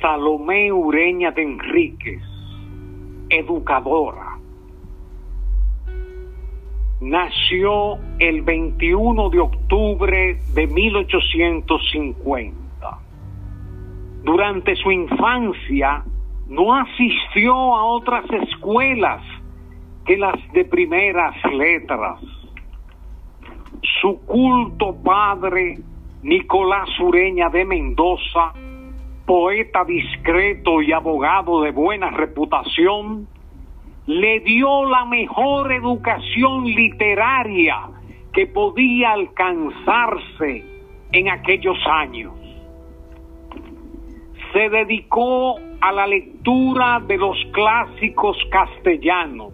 Salomé Ureña de Enríquez, educadora, nació el 21 de octubre de 1850. Durante su infancia no asistió a otras escuelas que las de primeras letras. Su culto padre, Nicolás Ureña de Mendoza, poeta discreto y abogado de buena reputación, le dio la mejor educación literaria que podía alcanzarse en aquellos años. Se dedicó a la lectura de los clásicos castellanos.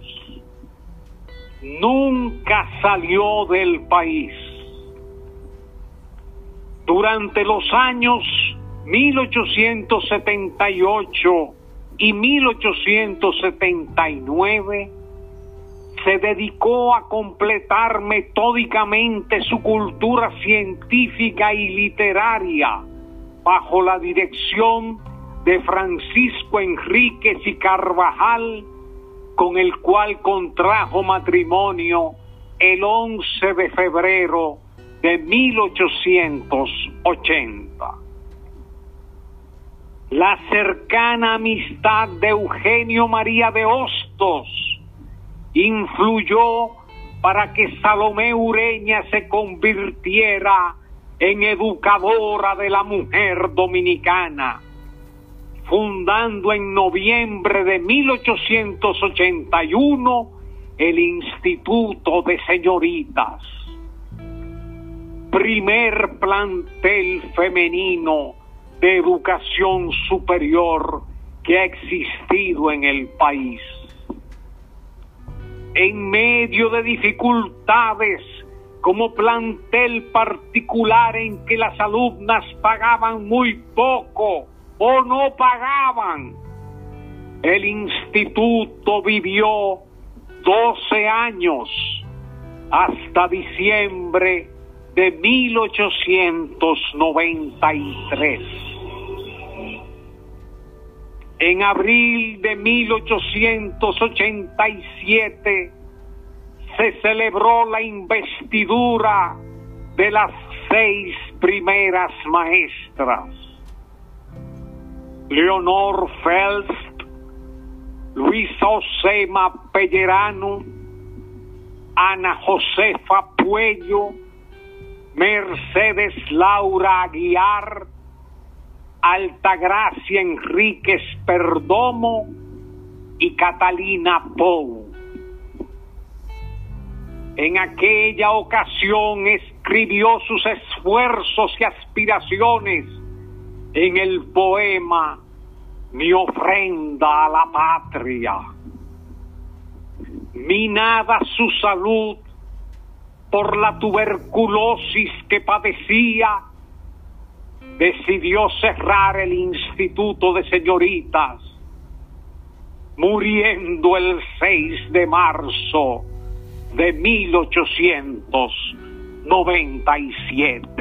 Nunca salió del país. Durante los años 1878 y 1879 se dedicó a completar metódicamente su cultura científica y literaria bajo la dirección de Francisco Enríquez y Carvajal, con el cual contrajo matrimonio el 11 de febrero de 1880 la cercana amistad de Eugenio María de Hostos influyó para que Salomé Ureña se convirtiera en educadora de la mujer dominicana, fundando en noviembre de 1881 el Instituto de Señoritas, primer plantel femenino de educación superior que ha existido en el país. En medio de dificultades como plantel particular en que las alumnas pagaban muy poco o no pagaban, el instituto vivió 12 años hasta diciembre de 1893. En abril de 1887 se celebró la investidura de las seis primeras maestras. Leonor Felst, Luisa Osema Pellerano, Ana Josefa Puello, Mercedes Laura Aguiar, Altagracia Enríquez Perdomo y Catalina Pou. En aquella ocasión escribió sus esfuerzos y aspiraciones en el poema Mi ofrenda a la patria. Minada su salud por la tuberculosis que padecía, decidió cerrar el Instituto de Señoritas, muriendo el 6 de marzo de 1897.